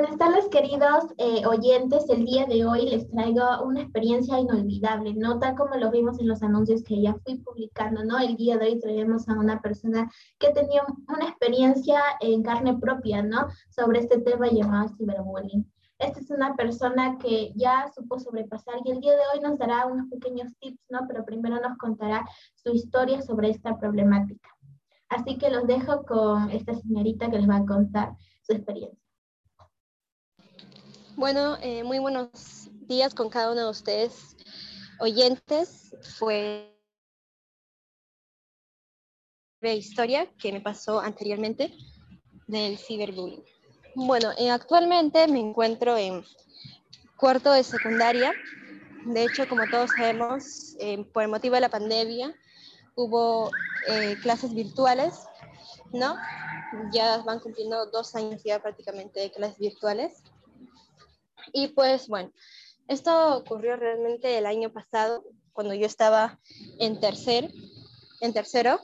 Buenas tardes, queridos eh, oyentes. El día de hoy les traigo una experiencia inolvidable, ¿no? Tal como lo vimos en los anuncios que ya fui publicando, ¿no? El día de hoy traemos a una persona que tenía una experiencia en carne propia, ¿no? Sobre este tema llamado ciberbullying. Esta es una persona que ya supo sobrepasar y el día de hoy nos dará unos pequeños tips, ¿no? Pero primero nos contará su historia sobre esta problemática. Así que los dejo con esta señorita que les va a contar su experiencia. Bueno, eh, muy buenos días con cada uno de ustedes, oyentes. Fue la historia que me pasó anteriormente del ciberbullying. Bueno, eh, actualmente me encuentro en cuarto de secundaria. De hecho, como todos sabemos, eh, por el motivo de la pandemia, hubo clases virtuales, ¿no? Ya van cumpliendo dos años ya prácticamente de clases virtuales. Y pues bueno, esto ocurrió realmente el año pasado, cuando yo estaba en, tercer, en tercero.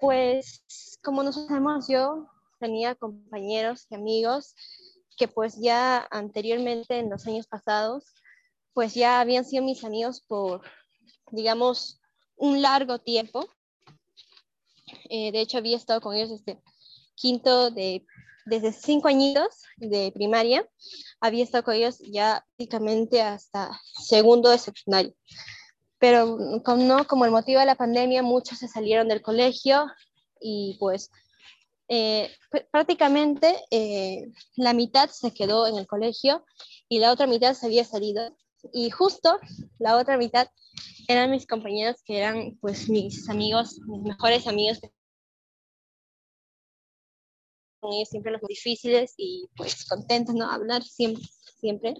Pues como nos sabemos, yo tenía compañeros y amigos que pues ya anteriormente en los años pasados, pues ya habían sido mis amigos por, digamos, un largo tiempo. Eh, de hecho, había estado con ellos desde quinto de desde cinco añitos de primaria, había estado con ellos ya prácticamente hasta segundo de secundario. Pero como, no, como el motivo de la pandemia, muchos se salieron del colegio y pues eh, prácticamente eh, la mitad se quedó en el colegio y la otra mitad se había salido. Y justo la otra mitad eran mis compañeros que eran pues mis amigos, mis mejores amigos siempre los difíciles y pues contentos, ¿no? Hablar siempre, siempre.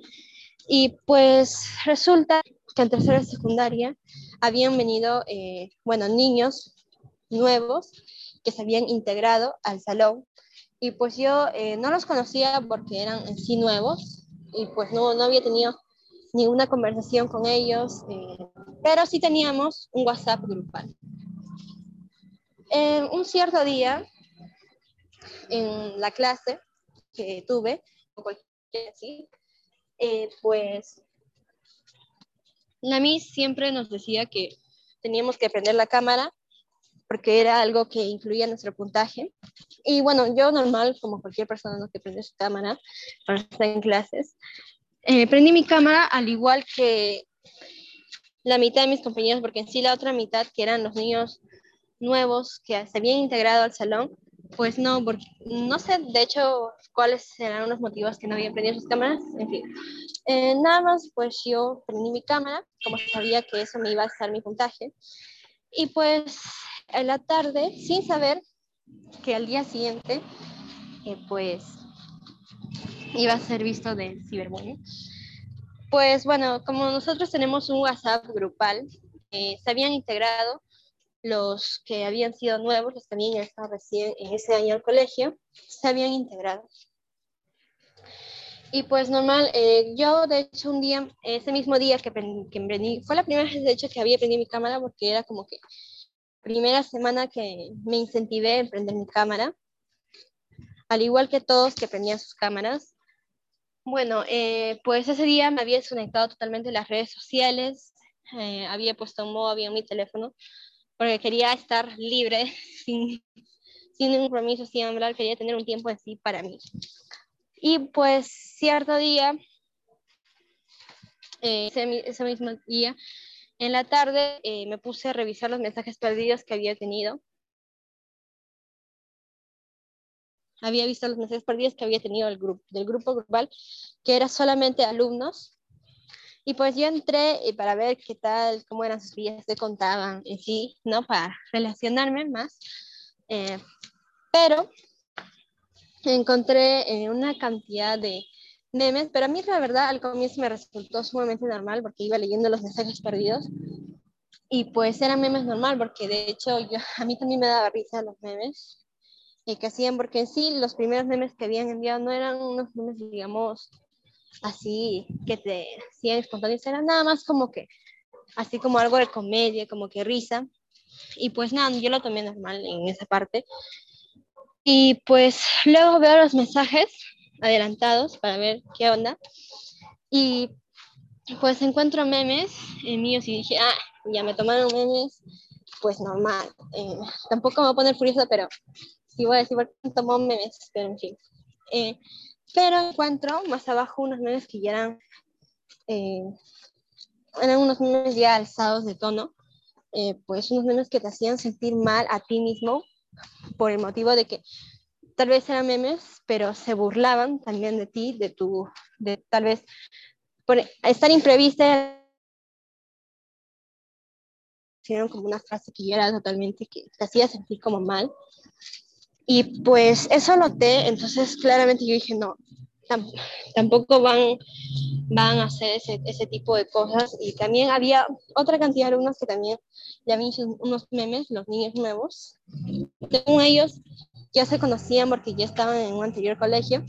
Y pues resulta que en tercera secundaria habían venido, eh, bueno, niños nuevos que se habían integrado al salón y pues yo eh, no los conocía porque eran en sí nuevos y pues no, no había tenido ninguna conversación con ellos, eh, pero sí teníamos un WhatsApp grupal. Un cierto día en la clase que tuve, así, eh, pues la Miss siempre nos decía que teníamos que prender la cámara porque era algo que incluía nuestro puntaje. Y bueno, yo normal, como cualquier persona ¿no? que prende su cámara para estar en clases, eh, prendí mi cámara al igual que la mitad de mis compañeros, porque en sí la otra mitad, que eran los niños nuevos que se habían integrado al salón, pues no, porque no sé de hecho cuáles serán los motivos que no habían prendido sus cámaras, en fin. Eh, nada más, pues yo prendí mi cámara, como sabía que eso me iba a hacer mi puntaje. Y pues en la tarde, sin saber que al día siguiente, eh, pues iba a ser visto del ciberbullying. Pues bueno, como nosotros tenemos un WhatsApp grupal, eh, se habían integrado los que habían sido nuevos, los que habían estado recién en ese año al colegio, se habían integrado. Y pues normal, eh, yo de hecho un día, ese mismo día que, que emprendí, fue la primera vez de hecho que había prendido mi cámara porque era como que primera semana que me incentivé a prender mi cámara, al igual que todos que prendían sus cámaras. Bueno, eh, pues ese día me había desconectado totalmente de las redes sociales, eh, había puesto un modo, había mi teléfono, porque quería estar libre, sin, sin ningún compromiso, sin hablar, quería tener un tiempo así para mí. Y pues cierto día, eh, ese, mismo día, en la tarde eh, me puse a revisar los mensajes perdidos que había tenido. Había visto los mensajes perdidos que había tenido el grupo, del grupo grupal, que era solamente alumnos y pues yo entré eh, para ver qué tal, cómo eran sus vidas, qué contaban en sí, ¿no? Para relacionarme más. Eh, pero encontré eh, una cantidad de memes, pero a mí la verdad al comienzo me resultó sumamente normal porque iba leyendo los mensajes perdidos y pues eran memes normal porque de hecho yo, a mí también me daba risa los memes que hacían porque en sí los primeros memes que habían enviado no eran unos memes digamos así que te hacían espontáneos, era nada más como que, así como algo de comedia, como que risa. Y pues nada, yo lo tomé normal en esa parte. Y pues luego veo los mensajes adelantados para ver qué onda. Y pues encuentro memes míos y dije, ah, ya me tomaron memes, pues normal. Eh, tampoco me voy a poner furiosa, pero sí voy a decir, tomó memes, pero en fin. Eh, pero encuentro más abajo unos memes que ya eran, eh, eran unos memes ya alzados de tono, pues unos memes que te hacían sentir mal a ti mismo por el motivo de que tal vez eran memes, pero se burlaban también de ti, de tu, de tal vez por estar imprevista hicieron como una frase que yo era totalmente, que te hacía sentir como mal. Y pues eso noté, entonces claramente yo dije, no, tampoco van, van a hacer ese, ese, tipo de cosas. Y también había otra cantidad de alumnos que también ya habían hecho unos memes, los niños nuevos. Según ellos, ya se conocían porque ya estaban en un anterior colegio.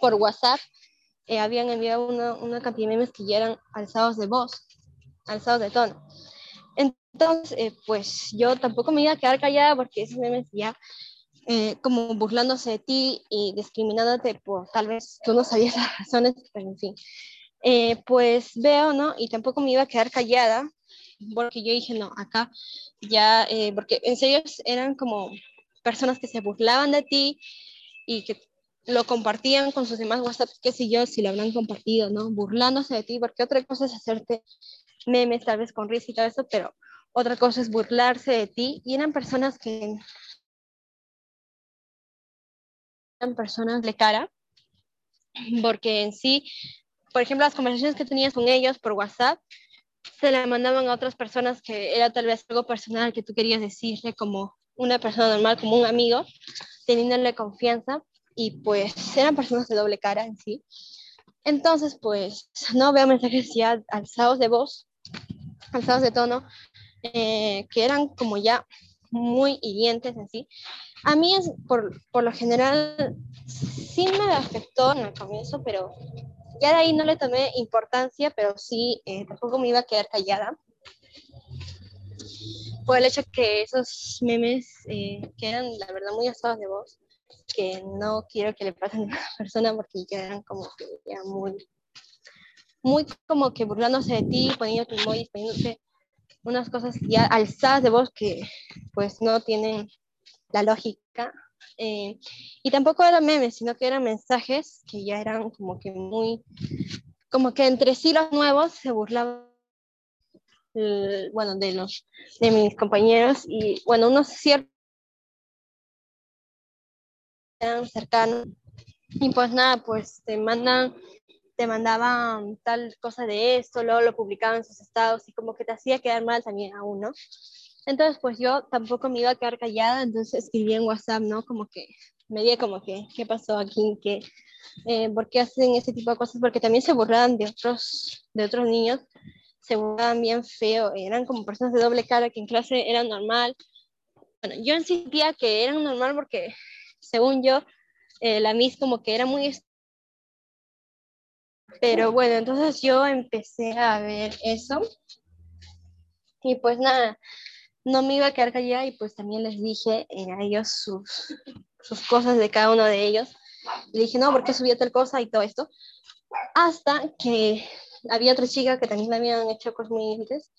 Por WhatsApp eh, habían enviado una, una cantidad de memes que ya eran alzados de voz, alzados de tono. Entonces, eh, pues yo tampoco me iba a quedar callada porque esos memes ya eh, como burlándose de ti y discriminándote por tal vez tú no sabías las razones, pero en fin. Eh, pues veo, ¿no? Y tampoco me iba a quedar callada porque yo dije, no, acá ya, porque en serio eran como personas que se burlaban de ti y que lo compartían con sus demás WhatsApp, qué sé yo, si lo habrán compartido, ¿no? Burlándose de ti, porque otra cosa es hacerte memes, tal vez con risa y todo eso, pero otra cosa es burlarse de ti. Y eran personas que personas de cara, porque en sí, por ejemplo, las conversaciones que tenías con ellos por WhatsApp, se la mandaban a otras personas que era tal vez algo personal que tú querías decirle como una persona normal, como un amigo, teniéndole confianza, y pues eran personas de doble cara en sí. Entonces, pues, no veo mensajes ya alzados de voz, alzados de tono, eh, que eran como ya muy hirientes así. A mí es, por, por, lo general sí me afectó en el comienzo, pero ya de ahí no le tomé importancia, pero sí eh, tampoco me iba a quedar callada. Por el hecho que esos memes, eh, que eran la verdad muy asados de voz, que no quiero que le pasen a una persona porque ya eran como que ya muy, muy como que burlándose de ti, poniéndote emojis, poniéndote unas cosas ya alzadas de voz que pues no tienen la lógica. Eh, y tampoco eran memes, sino que eran mensajes que ya eran como que muy, como que entre sí los nuevos se burlaban, bueno, de los, de mis compañeros y bueno, unos ciertos cercanos y pues nada, pues te mandan te mandaban tal cosa de esto, luego lo publicaban en sus estados y como que te hacía quedar mal también a uno. Entonces, pues yo tampoco me iba a quedar callada, entonces escribí en WhatsApp, ¿no? Como que me di como que, ¿qué pasó aquí? ¿Qué, eh, ¿Por qué hacen ese tipo de cosas? Porque también se burlaban de otros, de otros niños, se burlaban bien feo, eran como personas de doble cara que en clase eran normal. Bueno, yo sentía que eran normal porque, según yo, eh, la Miss como que era muy pero bueno, entonces yo empecé a ver eso. Y pues nada, no me iba a quedar callada y pues también les dije eh, a ellos sus, sus cosas de cada uno de ellos. Le dije, no, ¿por qué subía tal cosa y todo esto? Hasta que había otra chica que también le habían hecho cosas muy difíciles,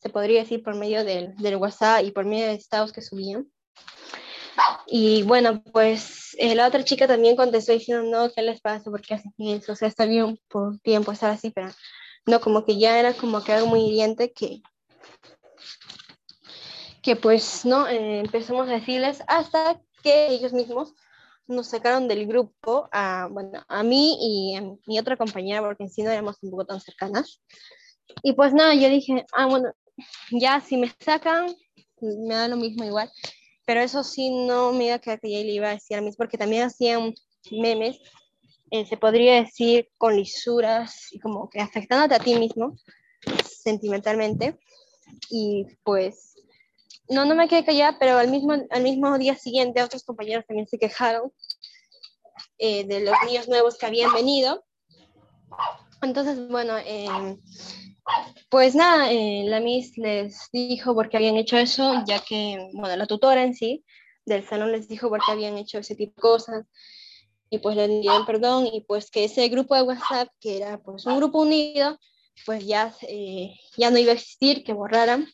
se podría decir por medio del, del WhatsApp y por medio de estados que subían. Y bueno, pues eh, la otra chica también contestó diciendo, no, ¿qué les pasa? ¿Por qué hacen eso? O sea, está bien por tiempo estar así, pero no, como que ya era como que algo muy hiriente que, que pues, ¿no? Eh, empezamos a decirles hasta que ellos mismos nos sacaron del grupo a, bueno, a mí y a mi otra compañera, porque en sí no éramos un poco tan cercanas. Y pues nada, yo dije, ah, bueno, ya si me sacan, me da lo mismo igual pero eso sí no me iba a quedar que le iba a decir a mí, porque también hacían memes, eh, se podría decir con lisuras y como que afectándote a ti mismo sentimentalmente. Y pues, no, no me quedé callada, pero al mismo, al mismo día siguiente otros compañeros también se quejaron eh, de los niños nuevos que habían venido. Entonces, bueno, eh, pues nada, eh, la Miss les dijo por qué habían hecho eso, ya que, bueno, la tutora en sí del salón les dijo por qué habían hecho ese tipo de cosas. y pues le dieron perdón y pues que ese grupo de WhatsApp, que era pues un grupo unido, pues ya, eh, ya no iba a existir, que borraran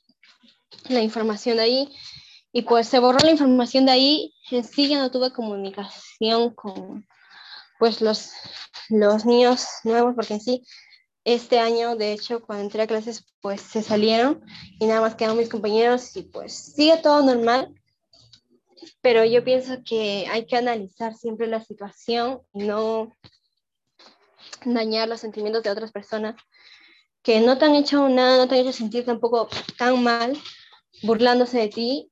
la información de ahí. Y pues se borró la información de ahí, en sí ya no tuve comunicación con pues los, los niños nuevos, porque en sí este año, de hecho, cuando entré a clases, pues se salieron y nada más quedaron mis compañeros y pues sigue todo normal, pero yo pienso que hay que analizar siempre la situación y no dañar los sentimientos de otras personas que no te han hecho nada, no te han hecho sentir tampoco tan mal, burlándose de ti.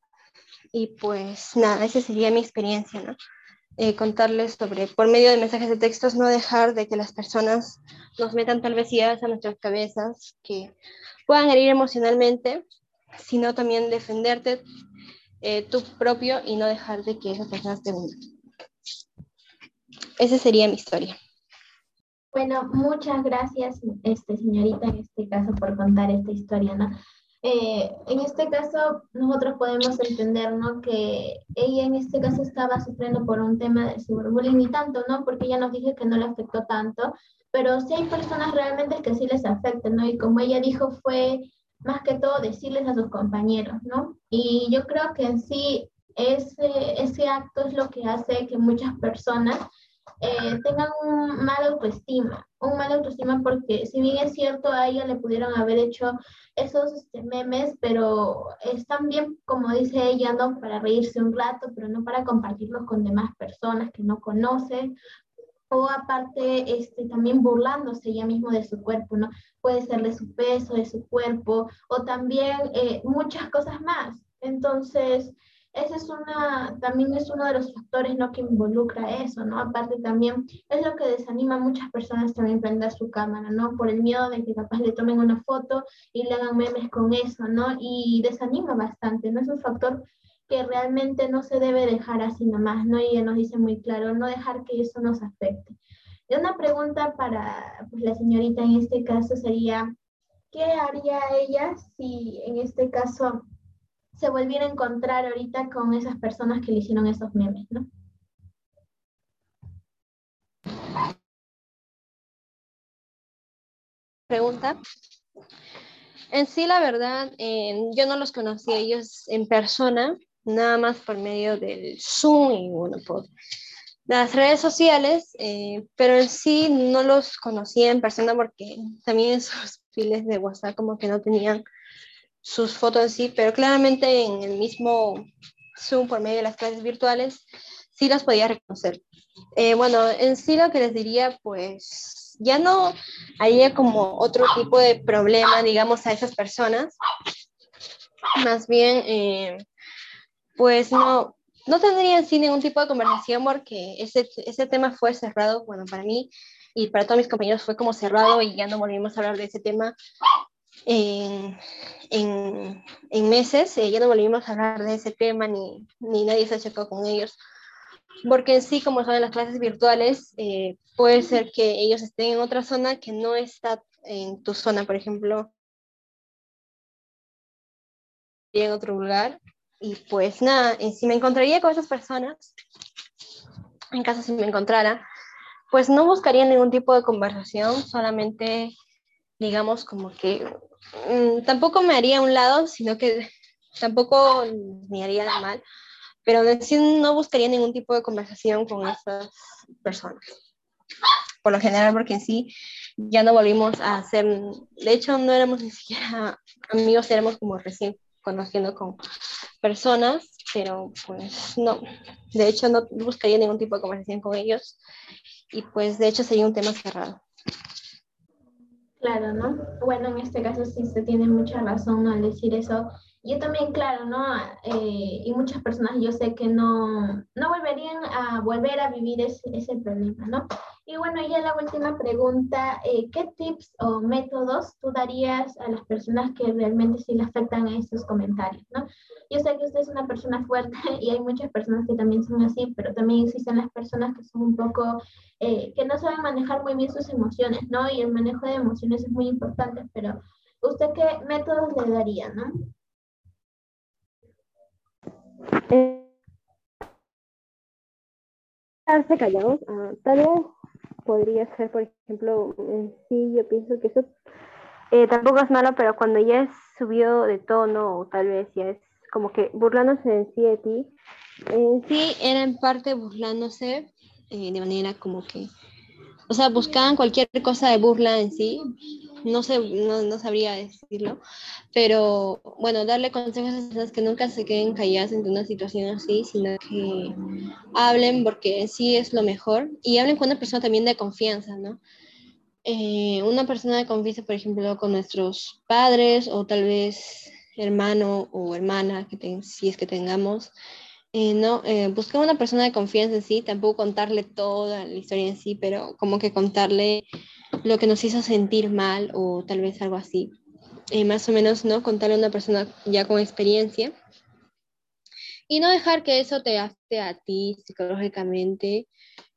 Y pues nada, esa sería mi experiencia, ¿no? Eh, contarles sobre, por medio de mensajes de textos, no dejar de que las personas nos metan tal vez ideas a nuestras cabezas que puedan herir emocionalmente, sino también defenderte eh, tú propio y no dejar de que esas personas te unan. Esa sería mi historia. Bueno, muchas gracias, este, señorita, en este caso, por contar esta historia, ¿no? Eh, en este caso, nosotros podemos entender, ¿no? Que ella en este caso estaba sufriendo por un tema de ciberbullying y tanto, ¿no? Porque ella nos dijo que no le afectó tanto, pero sí hay personas realmente que sí les afecta, ¿no? Y como ella dijo, fue más que todo decirles a sus compañeros, ¿no? Y yo creo que en sí ese, ese acto es lo que hace que muchas personas eh, tengan un mal autoestima, un mal autoestima porque si bien es cierto a ella le pudieron haber hecho esos este, memes, pero están bien, como dice ella, ¿no? Para reírse un rato, pero no para compartirlos con demás personas que no conocen o aparte este, también burlándose ella mismo de su cuerpo, ¿no? Puede ser de su peso, de su cuerpo, o también eh, muchas cosas más. Entonces, ese es una, también es uno de los factores, ¿no? Que involucra eso, ¿no? Aparte también es lo que desanima a muchas personas también prender su cámara, ¿no? Por el miedo de que capaz le tomen una foto y le hagan memes con eso, ¿no? Y desanima bastante, ¿no? Es un factor que realmente no se debe dejar así nomás, ¿no? Y nos dice muy claro, no dejar que eso nos afecte. Y una pregunta para pues, la señorita en este caso sería, ¿qué haría ella si en este caso se volviera a encontrar ahorita con esas personas que le hicieron esos memes, ¿no? Pregunta. En sí, la verdad, yo no los conocí a ellos en persona, nada más por medio del Zoom y bueno, por las redes sociales, eh, pero en sí no los conocía en persona porque también sus files de WhatsApp como que no tenían sus fotos en sí, pero claramente en el mismo Zoom por medio de las clases virtuales sí las podía reconocer. Eh, bueno, en sí lo que les diría, pues ya no haría como otro tipo de problema, digamos, a esas personas. Más bien, eh, pues no, no tendría en sí ningún tipo de conversación porque ese, ese tema fue cerrado, bueno, para mí y para todos mis compañeros fue como cerrado y ya no volvimos a hablar de ese tema en, en, en meses, eh, ya no volvimos a hablar de ese tema ni, ni nadie se ha chocado con ellos. Porque en sí, como son las clases virtuales, eh, puede ser que ellos estén en otra zona que no está en tu zona, por ejemplo, en otro lugar y pues nada, si me encontraría con esas personas, en caso si me encontrara, pues no buscaría ningún tipo de conversación, solamente digamos como que mm, tampoco me haría un lado, sino que tampoco me haría mal, pero no buscaría ningún tipo de conversación con esas personas. Por lo general, porque en sí ya no volvimos a ser, de hecho no éramos ni siquiera amigos, éramos como recién conociendo con personas, pero pues no, de hecho no buscaría ningún tipo de conversación con ellos y pues de hecho sería un tema cerrado. Claro, ¿no? Bueno, en este caso sí se tiene mucha razón al decir eso. Yo también, claro, ¿no? Eh, y muchas personas yo sé que no, no volverían a volver a vivir ese, ese problema, ¿no? Y bueno, ya la última pregunta, eh, ¿qué tips o métodos tú darías a las personas que realmente sí le afectan a estos comentarios, ¿no? Yo sé que usted es una persona fuerte y hay muchas personas que también son así, pero también existen las personas que son un poco, eh, que no saben manejar muy bien sus emociones, ¿no? Y el manejo de emociones es muy importante, pero ¿usted qué métodos le daría, ¿no? Eh, quedarse callados. Ah, tal vez podría ser, por ejemplo, sí, yo pienso que eso eh, tampoco es malo, pero cuando ya es subido de tono o tal vez ya es como que burlándose en sí de ti, en sí era en parte burlándose eh, de manera como que, o sea, buscaban cualquier cosa de burla en sí, no, sé, no, sabría decirlo, pero bueno, darle consejos a esas que nunca se queden calladas en una situación así, sino que hablen porque sí es lo mejor y hablen con una persona también de confianza, ¿no? Eh, una persona de confianza, por ejemplo, con nuestros padres o tal vez hermano o hermana, que si es que tengamos, eh, no, eh, una persona de confianza en sí, tampoco contarle toda la historia en sí, pero como que contarle lo que nos hizo sentir mal o tal vez algo así. Eh, más o menos, ¿no? Contarle a una persona ya con experiencia. Y no dejar que eso te afecte a ti psicológicamente,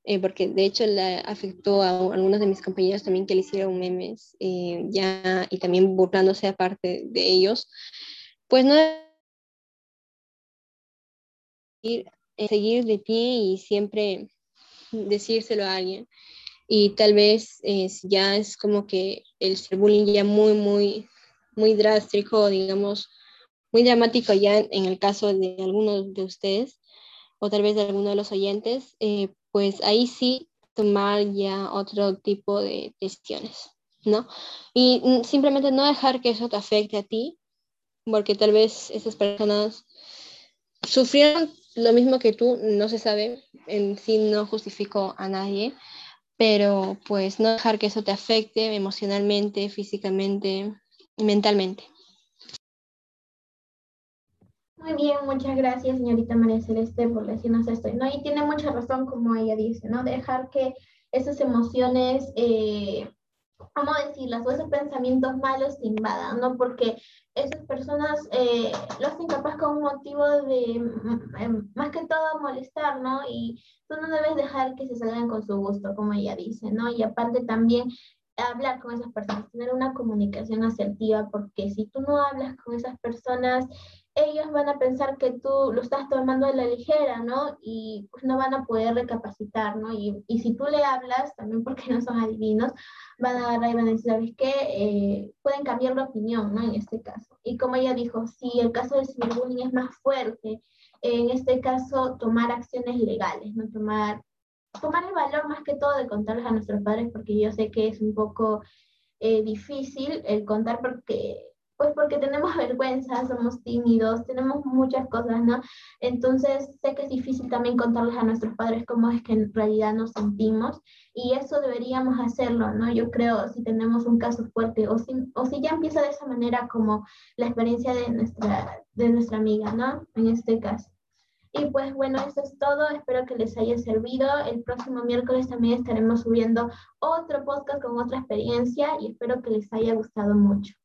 eh, porque de hecho le afectó a algunos de mis compañeros también que le hicieron memes, eh, ya, y también burlándose aparte de ellos. Pues no seguir de pie y siempre decírselo a alguien y tal vez ya es como que el bullying ya muy, muy, muy drástico, digamos, muy dramático ya en el caso de algunos de ustedes o tal vez de alguno de los oyentes, eh, pues ahí sí tomar ya otro tipo de decisiones, ¿no? Y simplemente no dejar que eso te afecte a ti, porque tal vez esas personas sufrieron lo mismo que tú, no se sabe, en sí no justifico a nadie, pero pues no dejar que eso te afecte emocionalmente, físicamente, mentalmente. Muy bien, muchas gracias, señorita María Celeste, por decirnos esto. ¿no? Y tiene mucha razón, como ella dice, ¿no? Dejar que esas emociones eh, ¿cómo decirlas? O esos pensamientos malos te invadan, ¿no? Porque esas personas eh, lo hacen capaz con un motivo de, mm, em, más que todo, molestar, ¿no? Y tú no debes dejar que se salgan con su gusto, como ella dice, ¿no? Y aparte también hablar con esas personas, tener una comunicación asertiva, porque si tú no hablas con esas personas, ellos van a pensar que tú lo estás tomando a la ligera, ¿no? Y pues no van a poder recapacitar, ¿no? Y, y si tú le hablas, también porque no son adivinos, van a agarrar y van a decir, ¿sabes qué? Eh, pueden cambiar de opinión, ¿no? En este caso. Y como ella dijo, si el caso del ciberbullying es más fuerte, en este caso tomar acciones legales, ¿no? Tomar, tomar el valor más que todo de contarles a nuestros padres, porque yo sé que es un poco eh, difícil el contar porque pues porque tenemos vergüenza, somos tímidos, tenemos muchas cosas, ¿no? Entonces sé que es difícil también contarles a nuestros padres cómo es que en realidad nos sentimos y eso deberíamos hacerlo, ¿no? Yo creo si tenemos un caso fuerte o si, o si ya empieza de esa manera como la experiencia de nuestra, de nuestra amiga, ¿no? En este caso. Y pues bueno, eso es todo. Espero que les haya servido. El próximo miércoles también estaremos subiendo otro podcast con otra experiencia y espero que les haya gustado mucho.